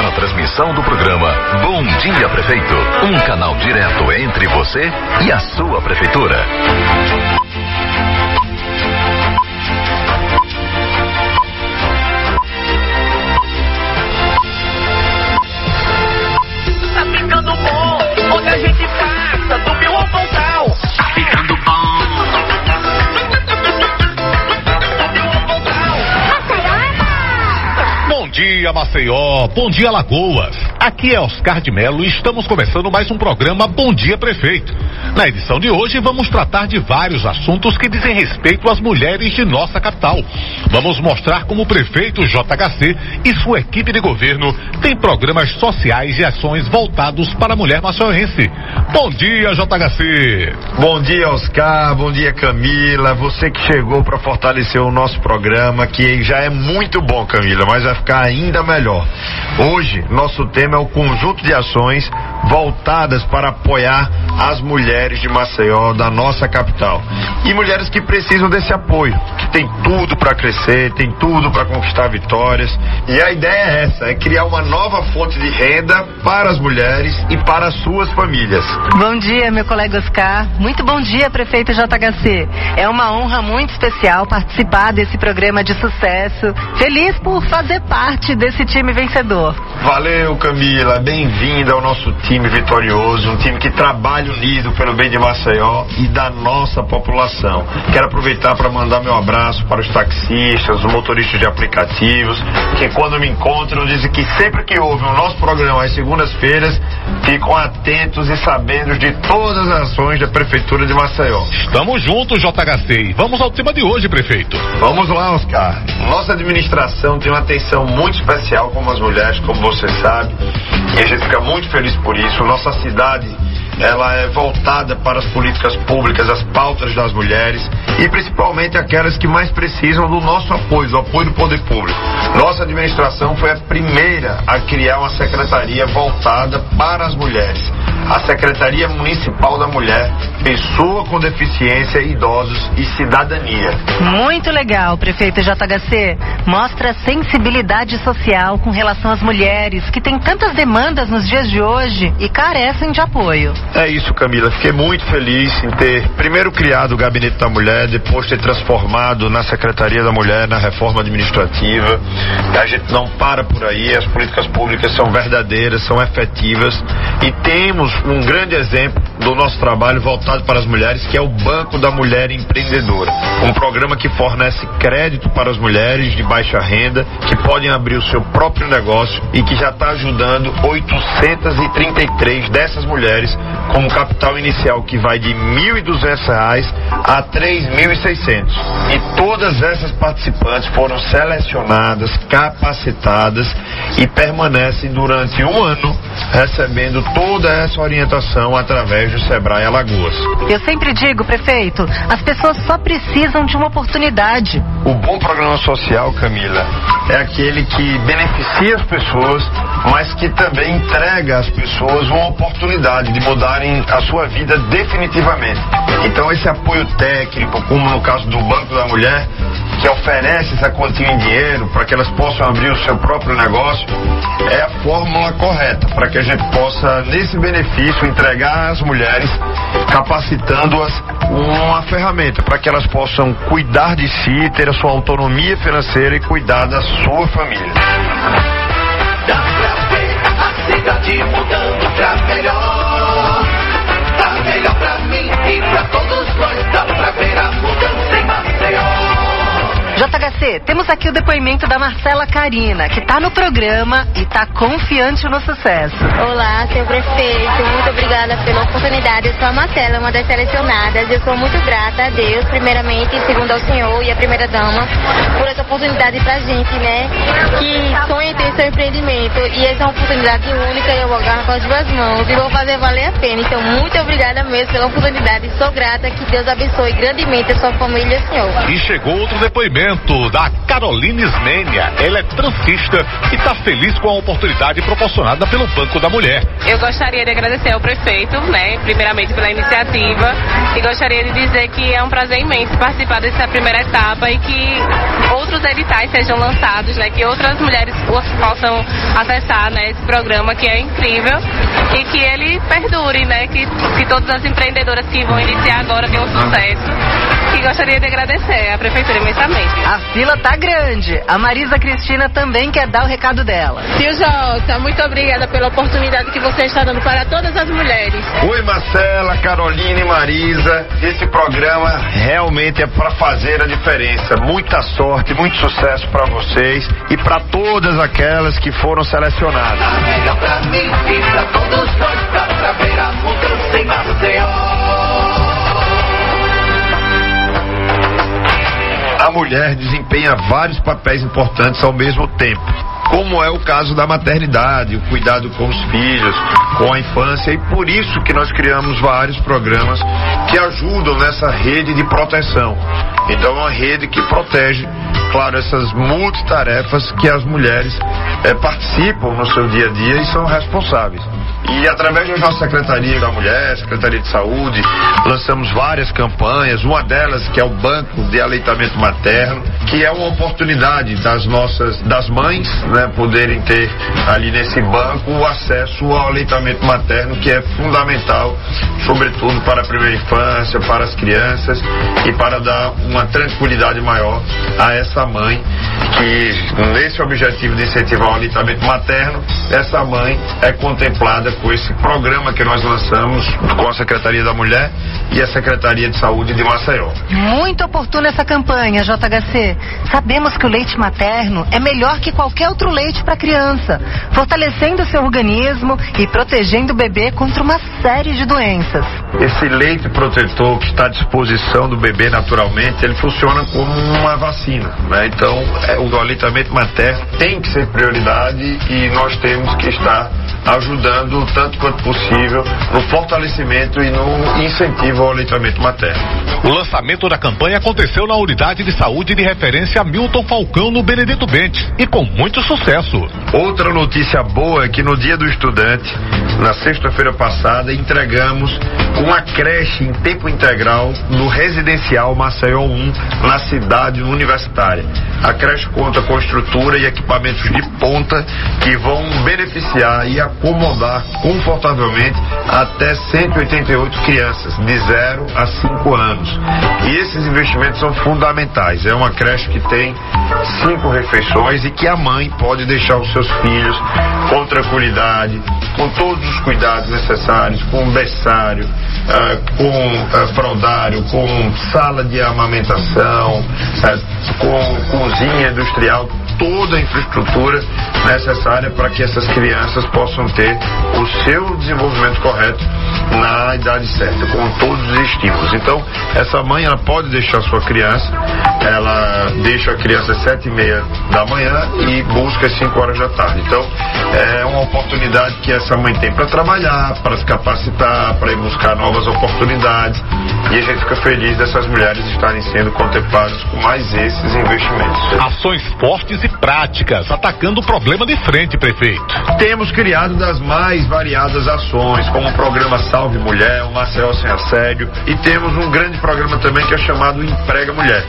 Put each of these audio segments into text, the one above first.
para a transmissão do programa Bom Dia Prefeito, um canal direto entre você e a sua prefeitura. Dia, Maceió. Bom dia, Lagoas. Aqui é Oscar de Melo e estamos começando mais um programa Bom Dia Prefeito. Na edição de hoje vamos tratar de vários assuntos que dizem respeito às mulheres de nossa capital. Vamos mostrar como o prefeito JHC e sua equipe de governo têm programas sociais e ações voltados para a mulher maçoense. Bom dia, JHC. Bom dia, Oscar. Bom dia, Camila. Você que chegou para fortalecer o nosso programa, que já é muito bom, Camila, mas vai ficar ainda melhor. Hoje, nosso tema é o conjunto de ações voltadas para apoiar as mulheres de Maceió, da nossa capital. E mulheres que precisam desse apoio, que tem tudo para crescer, tem tudo para conquistar vitórias. E a ideia é essa, é criar uma nova fonte de renda para as mulheres e para as suas famílias. Bom dia, meu colega Oscar. Muito bom dia, prefeito JHC. É uma honra muito especial participar desse programa de sucesso. Feliz por fazer parte desse time vencedor. Valeu, Camila. Bem-vinda ao nosso time vitorioso, um time que trabalha unido pelo bem de Maceió e da nossa população. Quero aproveitar para mandar meu abraço para os taxistas, os motoristas de aplicativos, que quando me encontram dizem que sempre que ouvem o nosso programa às segundas-feiras, ficam atentos e sabendo de todas as ações da Prefeitura de Maceió. Estamos juntos, JHC. Vamos ao tema de hoje, prefeito. Vamos lá, Oscar. Nossa administração tem uma atenção muito especial com as mulheres, como você sabe, e a gente fica muito feliz por isso. Nossa cidade ela é voltada para as políticas públicas, as pautas das mulheres e principalmente aquelas que mais precisam do nosso apoio, do apoio do poder público. Nossa administração foi a primeira a criar uma secretaria voltada para as mulheres. A Secretaria Municipal da Mulher, Pessoa com Deficiência, Idosos e Cidadania. Muito legal, prefeito JHC. Mostra sensibilidade social com relação às mulheres que têm tantas demandas nos dias de hoje e carecem de apoio. É isso, Camila. Fiquei muito feliz em ter primeiro criado o Gabinete da Mulher, depois ter transformado na Secretaria da Mulher, na reforma administrativa. A gente não para por aí, as políticas públicas são verdadeiras, são efetivas e temos um grande exemplo do nosso trabalho voltado para as mulheres, que é o Banco da Mulher Empreendedora. Um programa que fornece crédito para as mulheres de baixa renda que podem abrir o seu próprio negócio e que já está ajudando 833 dessas mulheres com um capital inicial que vai de R$ 1.200 a R$ 3.600. E todas essas participantes foram selecionadas, capacitadas e permanecem durante um ano recebendo toda essa orientação através do Sebrae Alagoas. Eu sempre digo, prefeito, as pessoas só precisam de uma oportunidade. O bom programa social, Camila, é aquele que beneficia as pessoas, mas que também entrega às pessoas uma oportunidade de mudarem a sua vida definitivamente. Então esse apoio técnico, como no caso do Banco da Mulher, que oferece essa quantia em dinheiro para que elas possam abrir o seu próprio negócio, é a fórmula correta para que a gente possa, nesse benefício, entregar às mulheres, capacitando-as uma ferramenta para que elas possam cuidar de si, ter a sua autonomia financeira e cuidar da sua família. Temos aqui o depoimento da Marcela Carina, que está no programa e está confiante no sucesso. Olá, senhor prefeito. Muito obrigada pela oportunidade. Eu sou a Marcela, uma das selecionadas. Eu sou muito grata a Deus, primeiramente, e segundo ao senhor e a primeira dama, por essa oportunidade pra gente, né? Que sonha em ter seu empreendimento. E essa é uma oportunidade única e eu vou agarrar com as duas mãos e vou fazer valer a pena. Então, muito obrigada mesmo pela oportunidade. Sou grata. Que Deus abençoe grandemente a sua família, senhor. E chegou outro depoimento da Caroline Ismênia. Ela é transista e está feliz com a oportunidade proporcionada pelo Banco da Mulher. Eu gostaria de agradecer ao prefeito, né, primeiramente pela iniciativa, e gostaria de dizer que é um prazer imenso participar dessa primeira etapa e que outros editais sejam lançados, né, que outras mulheres possam acessar, né, esse programa que é incrível e que ele perdure, né, que, que todas as empreendedoras que vão iniciar agora tenham sucesso. E gostaria de agradecer à prefeitura imensamente. A fila tá grande. A Marisa Cristina também quer dar o recado dela. Tio Jota, muito obrigada pela oportunidade que você está dando para todas as mulheres. Oi, Marcela, Carolina e Marisa. Esse programa realmente é para fazer a diferença. Muita sorte, muito sucesso para vocês e para todas aquelas que foram selecionadas. Tá melhor pra mim e pra todos nós, pra ver a A mulher desempenha vários papéis importantes ao mesmo tempo, como é o caso da maternidade, o cuidado com os filhos, com a infância, e por isso que nós criamos vários programas que ajudam nessa rede de proteção. Então, é uma rede que protege, claro, essas multitarefas que as mulheres eh, participam no seu dia a dia e são responsáveis. E através da nossa Secretaria da Mulher, Secretaria de Saúde, lançamos várias campanhas, uma delas que é o Banco de Aleitamento Materno, que é uma oportunidade das nossas, das mães, né, poderem ter ali nesse banco o acesso ao aleitamento materno, que é fundamental, sobretudo para a primeira infância, para as crianças e para dar uma tranquilidade maior a essa mãe, que nesse objetivo de incentivar o aleitamento materno, essa mãe é contemplada com esse programa que nós lançamos com a Secretaria da Mulher e a Secretaria de Saúde de Maceió. Muito oportuna essa campanha, JHC. Sabemos que o leite materno é melhor que qualquer outro leite para criança, fortalecendo seu organismo e protegendo o bebê contra uma série de doenças. Esse leite protetor que está à disposição do bebê naturalmente, ele funciona como uma vacina, né? Então, é, o aleitamento materno tem que ser prioridade e nós temos que estar ajudando tanto quanto possível no fortalecimento e no incentivo ao aleitamento materno. O lançamento da campanha aconteceu na unidade de saúde de referência Milton Falcão no Benedito Bentes e com muito sucesso. Outra notícia boa é que no dia do estudante, na sexta-feira passada, entregamos uma creche em tempo integral no residencial Maceió 1, na cidade universitária. A creche conta com estrutura e equipamentos de ponta que vão beneficiar e acomodar confortavelmente até 188 crianças de 0 a 5 anos. E esses investimentos são fundamentais. É uma creche que tem cinco refeições e que a mãe pode deixar os seus filhos com tranquilidade, com todos os cuidados necessários, com berçário, ah, com ah, fraldário, com sala de amamentação, ah, com cozinha industrial, toda a infraestrutura necessária para que essas crianças possam ter o seu desenvolvimento correto na idade certa, com todos os estímulos. Então, essa mãe ela pode deixar sua criança, ela deixa a criança às sete e meia da manhã e busca às 5 horas da tarde. Então, é uma oportunidade que essa mãe tem para trabalhar, para se capacitar, para ir buscar novas oportunidades. E a gente fica feliz dessas mulheres estarem sendo contempladas com mais esses investimentos. Ações fortes e práticas, atacando o problema de frente, prefeito. Temos criado das mais variadas ações, como o programa Salve Mulher, o Marcel Sem Assédio, e temos um grande programa também que é chamado Emprega Mulher,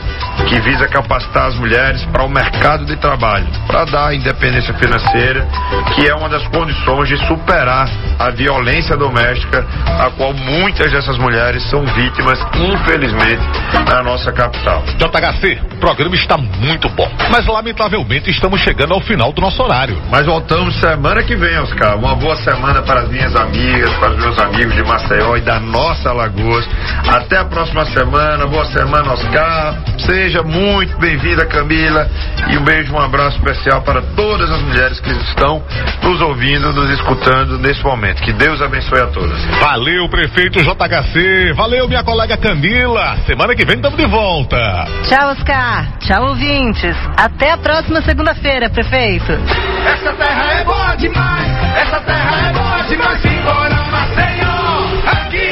que visa capacitar as mulheres para o mercado de trabalho, para dar independência financeira, que é uma das condições de superar a violência doméstica, a qual muitas dessas mulheres são vítimas, infelizmente, na nossa capital. JHC, o programa está muito bom, mas lamentavelmente estamos chegando ao final do nosso horário. Mas voltamos semana que vem, Oscar. Uma boa semana para as minhas amigas, para os meus amigos de Maceió e da nossa Alagoas. Até a próxima semana. Boa semana, Oscar. Seja muito bem-vinda, Camila. E um beijo, um abraço especial para todas as mulheres que estão nos ouvindo, nos escutando nesse momento. Que Deus abençoe a todas. Valeu, prefeito JHC. Valeu, minha colega Camila. Semana que vem estamos de volta. Tchau, Oscar. Tchau, ouvintes. Até a próxima segunda-feira, prefeito. Essa terra é boa demais, essa terra é boa demais, simbora Maceió, aqui